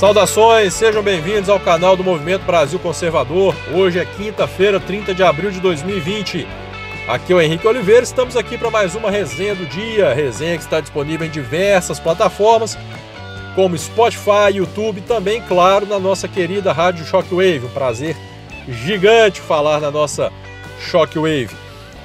Saudações, sejam bem-vindos ao canal do Movimento Brasil Conservador. Hoje é quinta-feira, 30 de abril de 2020. Aqui é o Henrique Oliveira, estamos aqui para mais uma resenha do dia, resenha que está disponível em diversas plataformas, como Spotify, YouTube e também, claro, na nossa querida Rádio Shockwave. Um prazer gigante falar na nossa Shockwave.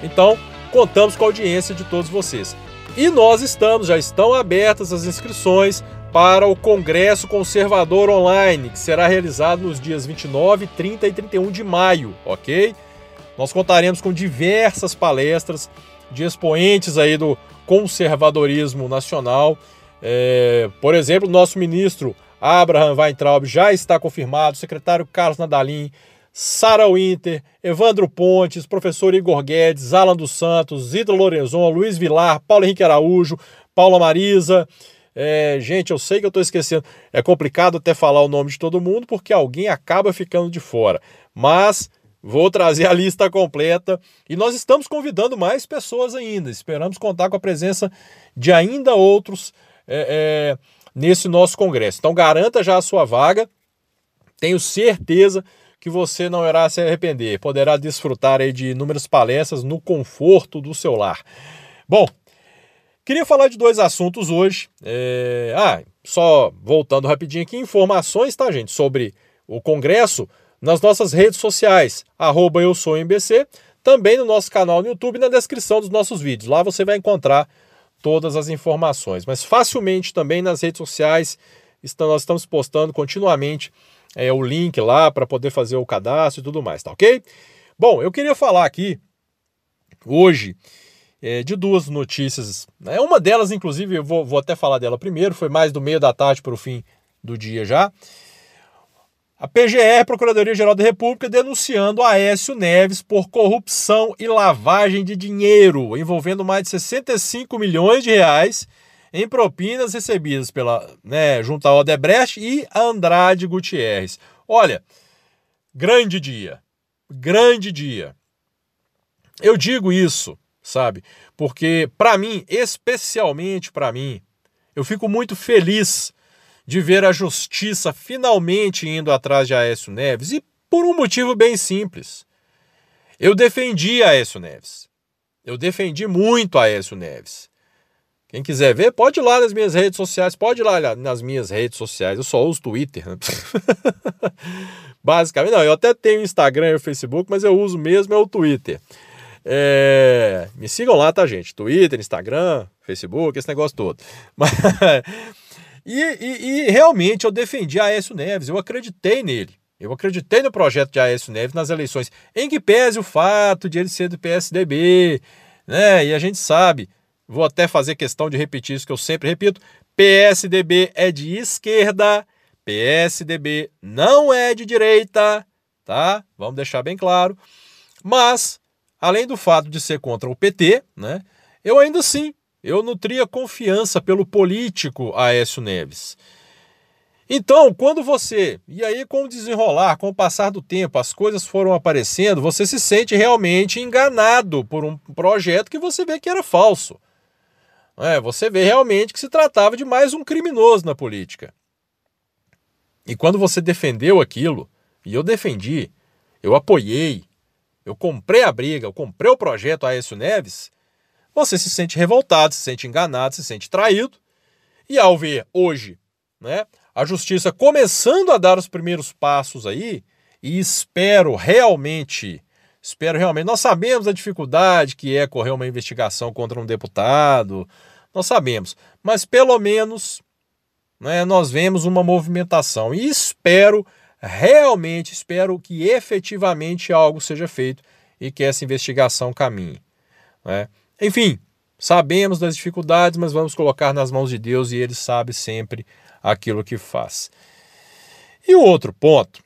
Então, contamos com a audiência de todos vocês. E nós estamos, já estão abertas as inscrições para o Congresso Conservador Online, que será realizado nos dias 29, 30 e 31 de maio, ok? Nós contaremos com diversas palestras de expoentes aí do conservadorismo nacional. É, por exemplo, nosso ministro Abraham Weintraub já está confirmado, o secretário Carlos Nadalim, Sara Winter, Evandro Pontes, professor Igor Guedes, Alan dos Santos, Zita Lorenzon, Luiz Vilar, Paulo Henrique Araújo, Paula Marisa, é, gente, eu sei que eu estou esquecendo. É complicado até falar o nome de todo mundo porque alguém acaba ficando de fora. Mas vou trazer a lista completa e nós estamos convidando mais pessoas ainda. Esperamos contar com a presença de ainda outros é, é, nesse nosso congresso. Então garanta já a sua vaga. Tenho certeza que você não irá se arrepender. Poderá desfrutar de inúmeras palestras no conforto do seu lar. Bom, Queria falar de dois assuntos hoje. É... Ah, só voltando rapidinho aqui, informações, tá, gente, sobre o Congresso nas nossas redes sociais, arroba eu sou MBC, também no nosso canal no YouTube na descrição dos nossos vídeos. Lá você vai encontrar todas as informações. Mas facilmente também nas redes sociais, nós estamos postando continuamente é, o link lá para poder fazer o cadastro e tudo mais, tá ok? Bom, eu queria falar aqui hoje é, de duas notícias. Né? Uma delas, inclusive, eu vou, vou até falar dela primeiro, foi mais do meio da tarde para o fim do dia já. A PGR, Procuradoria-Geral da República, denunciando Aécio Neves por corrupção e lavagem de dinheiro, envolvendo mais de 65 milhões de reais em propinas recebidas pela, né, junto à Odebrecht e Andrade Gutierrez. Olha, grande dia, grande dia. Eu digo isso sabe? Porque para mim, especialmente para mim, eu fico muito feliz de ver a justiça finalmente indo atrás de Aécio Neves e por um motivo bem simples. Eu defendi Aécio Neves. Eu defendi muito Aécio Neves. Quem quiser ver, pode ir lá nas minhas redes sociais, pode ir lá nas minhas redes sociais. Eu só uso Twitter. Né? Basicamente, não, eu até tenho Instagram e Facebook, mas eu uso mesmo é o Twitter. É, me sigam lá, tá, gente? Twitter, Instagram, Facebook, esse negócio todo. Mas, e, e, e, realmente eu defendi Aécio Neves, eu acreditei nele. Eu acreditei no projeto de Aécio Neves nas eleições, em que pese o fato de ele ser do PSDB, né? E a gente sabe, vou até fazer questão de repetir isso que eu sempre repito: PSDB é de esquerda, PSDB não é de direita, tá? Vamos deixar bem claro. Mas além do fato de ser contra o PT, né, eu ainda assim eu nutria confiança pelo político Aécio Neves. Então, quando você, e aí com o desenrolar, com o passar do tempo, as coisas foram aparecendo, você se sente realmente enganado por um projeto que você vê que era falso. É, você vê realmente que se tratava de mais um criminoso na política. E quando você defendeu aquilo, e eu defendi, eu apoiei, eu comprei a briga, eu comprei o projeto Aécio Neves, você se sente revoltado, se sente enganado, se sente traído. E ao ver hoje né, a justiça começando a dar os primeiros passos aí, e espero realmente, espero realmente, nós sabemos a dificuldade que é correr uma investigação contra um deputado, nós sabemos, mas pelo menos né, nós vemos uma movimentação. E espero realmente espero que efetivamente algo seja feito e que essa investigação caminhe. Né? Enfim, sabemos das dificuldades, mas vamos colocar nas mãos de Deus e Ele sabe sempre aquilo que faz. E o outro ponto,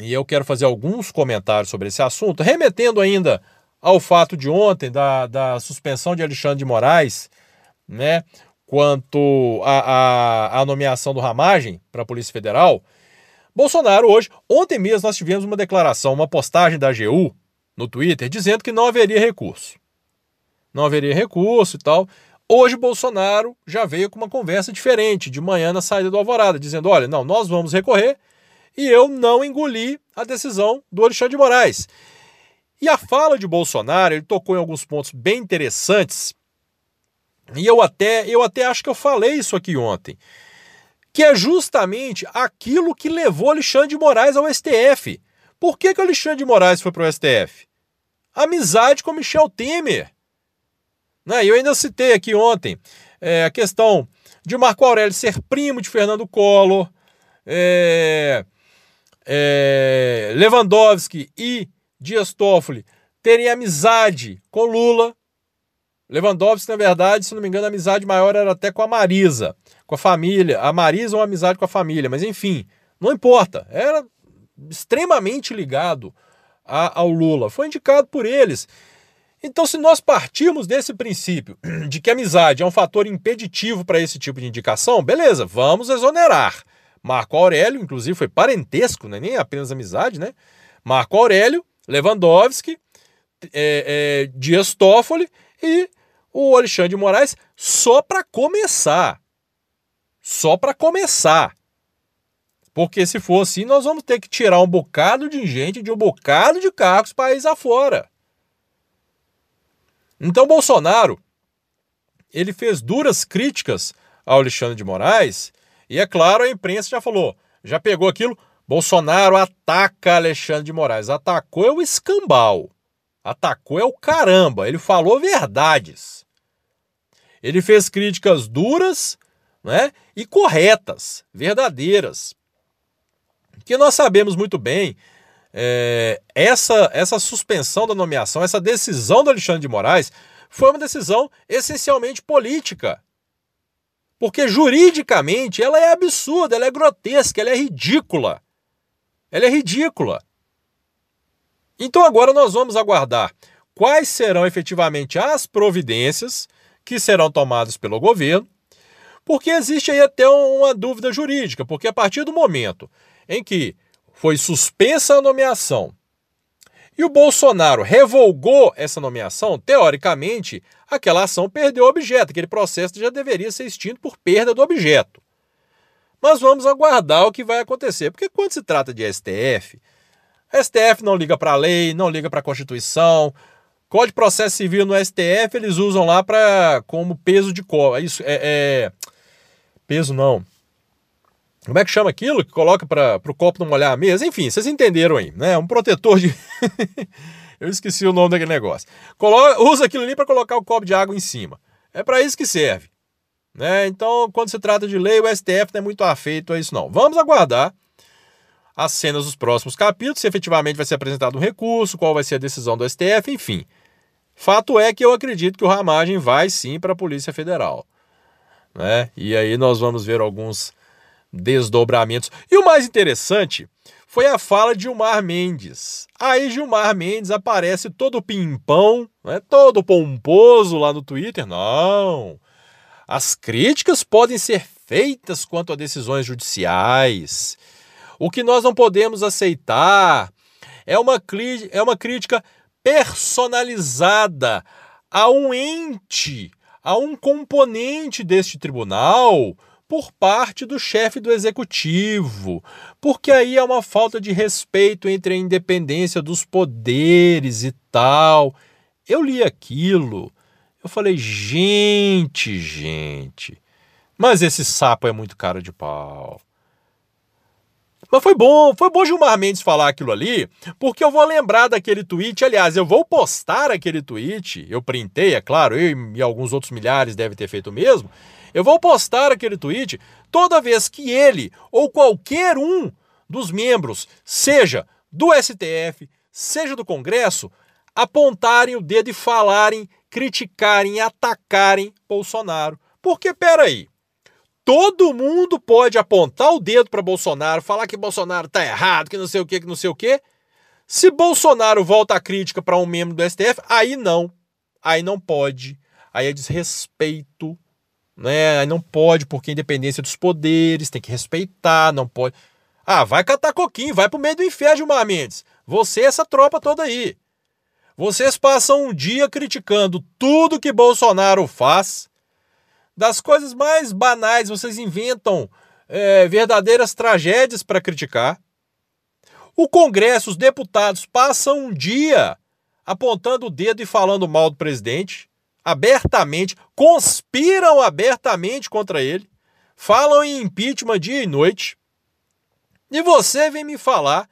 e eu quero fazer alguns comentários sobre esse assunto, remetendo ainda ao fato de ontem da, da suspensão de Alexandre de Moraes, né, quanto à nomeação do Ramagem para a Polícia Federal. Bolsonaro hoje, ontem mesmo nós tivemos uma declaração, uma postagem da AGU no Twitter dizendo que não haveria recurso. Não haveria recurso e tal. Hoje Bolsonaro já veio com uma conversa diferente de manhã na saída do Alvorada, dizendo: olha, não, nós vamos recorrer e eu não engoli a decisão do Alexandre de Moraes. E a fala de Bolsonaro, ele tocou em alguns pontos bem interessantes. E eu até, eu até acho que eu falei isso aqui ontem, que é justamente aquilo que levou Alexandre de Moraes ao STF. Por que, que Alexandre de Moraes foi para o STF? Amizade com Michel Temer. Né? Eu ainda citei aqui ontem é, a questão de Marco Aurélio ser primo de Fernando Collor, é, é, Lewandowski e Dias Toffoli terem amizade com Lula. Lewandowski, na verdade, se não me engano, a amizade maior era até com a Marisa, com a família. A Marisa uma amizade com a família, mas enfim, não importa. Era extremamente ligado a, ao Lula. Foi indicado por eles. Então, se nós partirmos desse princípio de que a amizade é um fator impeditivo para esse tipo de indicação, beleza, vamos exonerar. Marco Aurélio, inclusive, foi parentesco, né? nem apenas amizade, né? Marco Aurélio, Lewandowski, é, é, Dias Toffoli e o Alexandre de Moraes, só para começar. Só para começar. Porque se for assim, nós vamos ter que tirar um bocado de gente de um bocado de cargos país afora. Então Bolsonaro ele fez duras críticas ao Alexandre de Moraes e é claro a imprensa já falou, já pegou aquilo. Bolsonaro ataca Alexandre de Moraes. Atacou é o escambau. Atacou é o caramba. Ele falou verdades. Ele fez críticas duras né, e corretas, verdadeiras. Que nós sabemos muito bem é, essa, essa suspensão da nomeação, essa decisão do Alexandre de Moraes, foi uma decisão essencialmente política. Porque juridicamente ela é absurda, ela é grotesca, ela é ridícula. Ela é ridícula. Então agora nós vamos aguardar quais serão efetivamente as providências que serão tomadas pelo governo, porque existe aí até uma dúvida jurídica, porque a partir do momento em que foi suspensa a nomeação e o Bolsonaro revogou essa nomeação, teoricamente, aquela ação perdeu o objeto, aquele processo já deveria ser extinto por perda do objeto. Mas vamos aguardar o que vai acontecer, porque quando se trata de STF, STF não liga para a lei, não liga para a Constituição. Código de processo civil no STF eles usam lá para como peso de copo. Isso é, é, peso não. Como é que chama aquilo que coloca para o copo não molhar a mesa? Enfim, vocês entenderam aí, né? Um protetor de. Eu esqueci o nome daquele negócio. Coloca, usa aquilo ali para colocar o copo de água em cima. É para isso que serve. Né? Então, quando se trata de lei, o STF não é muito afeito a isso, não. Vamos aguardar as cenas dos próximos capítulos, se efetivamente vai ser apresentado um recurso, qual vai ser a decisão do STF, enfim. Fato é que eu acredito que o Ramagem vai sim para a Polícia Federal. Né? E aí nós vamos ver alguns desdobramentos. E o mais interessante foi a fala de Gilmar Mendes. Aí Gilmar Mendes aparece todo pimpão, né, todo pomposo lá no Twitter. Não, as críticas podem ser feitas quanto a decisões judiciais. O que nós não podemos aceitar é uma, é uma crítica personalizada a um ente, a um componente deste tribunal por parte do chefe do executivo, porque aí é uma falta de respeito entre a independência dos poderes e tal. Eu li aquilo, eu falei, gente, gente, mas esse sapo é muito cara de pau. Mas foi bom, foi bom Gilmar Mendes falar aquilo ali, porque eu vou lembrar daquele tweet. Aliás, eu vou postar aquele tweet. Eu printei, é claro, eu e alguns outros milhares devem ter feito o mesmo. Eu vou postar aquele tweet toda vez que ele ou qualquer um dos membros, seja do STF, seja do Congresso, apontarem o dedo e falarem, criticarem, atacarem Bolsonaro. Porque, peraí, todo mundo pode apontar o dedo para Bolsonaro, falar que Bolsonaro está errado, que não sei o que, que não sei o que. Se Bolsonaro volta a crítica para um membro do STF, aí não. Aí não pode. Aí é desrespeito né? Não pode, porque independência dos poderes, tem que respeitar, não pode. Ah, vai catar coquinho, vai pro meio do inferno, Gilmar Mendes. Você essa tropa toda aí. Vocês passam um dia criticando tudo que Bolsonaro faz, Das coisas mais banais, vocês inventam é, verdadeiras tragédias para criticar. O Congresso, os deputados passam um dia apontando o dedo e falando mal do presidente, abertamente, conspiram abertamente contra ele, falam em impeachment dia e noite. E você vem me falar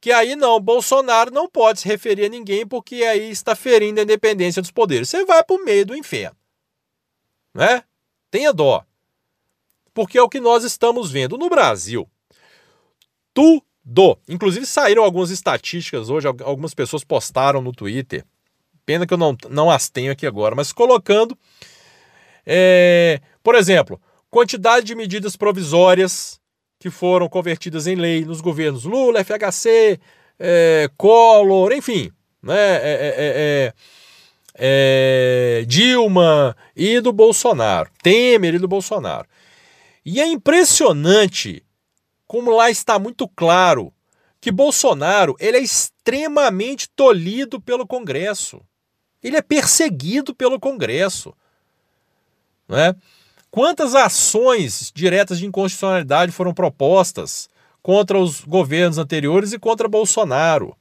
que aí não, Bolsonaro não pode se referir a ninguém porque aí está ferindo a independência dos poderes. Você vai para o meio do inferno. Né? Tenha dó. Porque é o que nós estamos vendo no Brasil. Tudo. Inclusive saíram algumas estatísticas hoje, algumas pessoas postaram no Twitter. Pena que eu não, não as tenho aqui agora, mas colocando. É, por exemplo, quantidade de medidas provisórias que foram convertidas em lei nos governos Lula, FHC, é, Collor, enfim, né, é é, é, Dilma e do Bolsonaro, Temer e do Bolsonaro. E é impressionante como lá está muito claro que Bolsonaro ele é extremamente tolhido pelo Congresso. Ele é perseguido pelo Congresso. Né? Quantas ações diretas de inconstitucionalidade foram propostas contra os governos anteriores e contra Bolsonaro?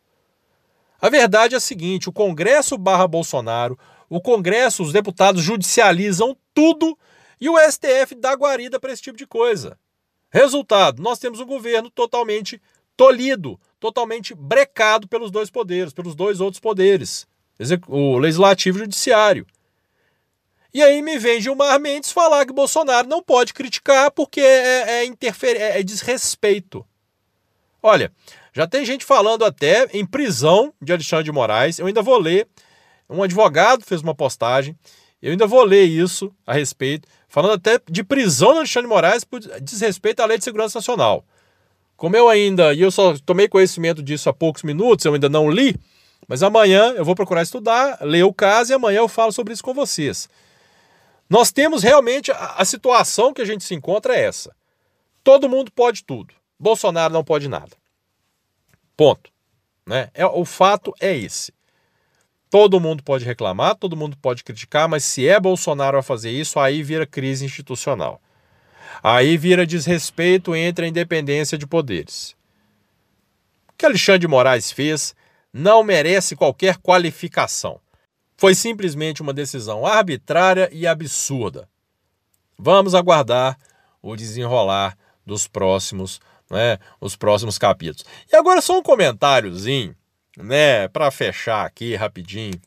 A verdade é a seguinte: o Congresso barra Bolsonaro, o Congresso, os deputados judicializam tudo e o STF dá guarida para esse tipo de coisa. Resultado: nós temos um governo totalmente tolhido, totalmente brecado pelos dois poderes, pelos dois outros poderes, o legislativo e o judiciário. E aí me vem Gilmar Mendes falar que Bolsonaro não pode criticar porque é, é, é, é desrespeito. Olha, já tem gente falando até em prisão de Alexandre de Moraes. Eu ainda vou ler. Um advogado fez uma postagem. Eu ainda vou ler isso a respeito, falando até de prisão de Alexandre de Moraes por desrespeito à Lei de Segurança Nacional. Como eu ainda, e eu só tomei conhecimento disso há poucos minutos, eu ainda não li, mas amanhã eu vou procurar estudar, ler o caso e amanhã eu falo sobre isso com vocês. Nós temos realmente a, a situação que a gente se encontra é essa. Todo mundo pode tudo. Bolsonaro não pode nada. Ponto. Né? É, o fato é esse. Todo mundo pode reclamar, todo mundo pode criticar, mas se é Bolsonaro a fazer isso, aí vira crise institucional. Aí vira desrespeito entre a independência de poderes. O que Alexandre de Moraes fez não merece qualquer qualificação. Foi simplesmente uma decisão arbitrária e absurda. Vamos aguardar o desenrolar dos próximos, né, os próximos capítulos. E agora só um comentáriozinho, né, para fechar aqui rapidinho.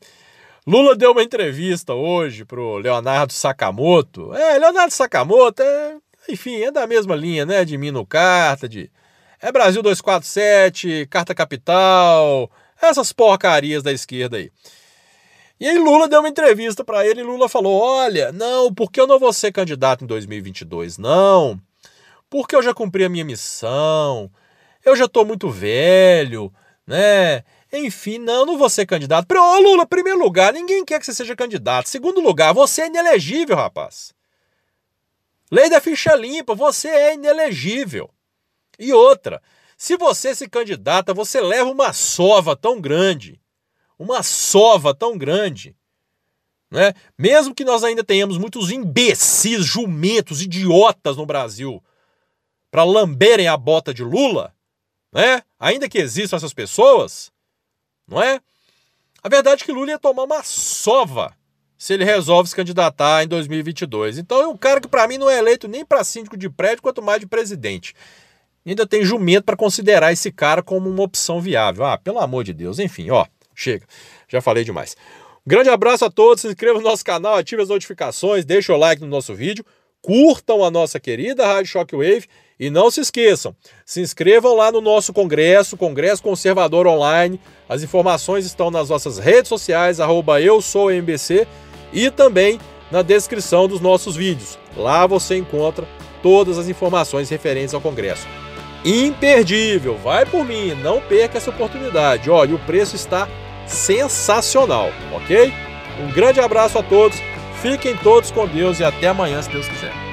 Lula deu uma entrevista hoje pro Leonardo Sakamoto. É, Leonardo Sakamoto é, enfim, é da mesma linha, né, de Mino Carta, de é Brasil 247, Carta Capital, essas porcarias da esquerda aí. E aí Lula deu uma entrevista para ele e Lula falou: "Olha, não, porque eu não vou ser candidato em 2022, não. Porque eu já cumpri a minha missão. Eu já estou muito velho, né? Enfim, não, não vou ser candidato. Ô, Lula, primeiro lugar, ninguém quer que você seja candidato. Segundo lugar, você é inelegível, rapaz. Lei da ficha limpa, você é inelegível. E outra, se você se candidata, você leva uma sova tão grande uma sova tão grande. Né? Mesmo que nós ainda tenhamos muitos imbecis, jumentos, idiotas no Brasil para lamberem a bota de Lula, né? ainda que existam essas pessoas, não é? A verdade é que Lula ia tomar uma sova se ele resolve se candidatar em 2022. Então é um cara que para mim não é eleito nem para síndico de prédio, quanto mais de presidente. Ainda tem jumento para considerar esse cara como uma opção viável. Ah, pelo amor de Deus. Enfim, ó. Chega, já falei demais. Um grande abraço a todos, se inscreva no nosso canal, ative as notificações, deixe o like no nosso vídeo, curtam a nossa querida Rádio Shockwave e não se esqueçam, se inscrevam lá no nosso congresso, Congresso Conservador Online. As informações estão nas nossas redes sociais, arroba eu sou MBC, e também na descrição dos nossos vídeos. Lá você encontra todas as informações referentes ao congresso. Imperdível, vai por mim, não perca essa oportunidade. Olha, o preço está sensacional, ok? Um grande abraço a todos, fiquem todos com Deus e até amanhã, se Deus quiser.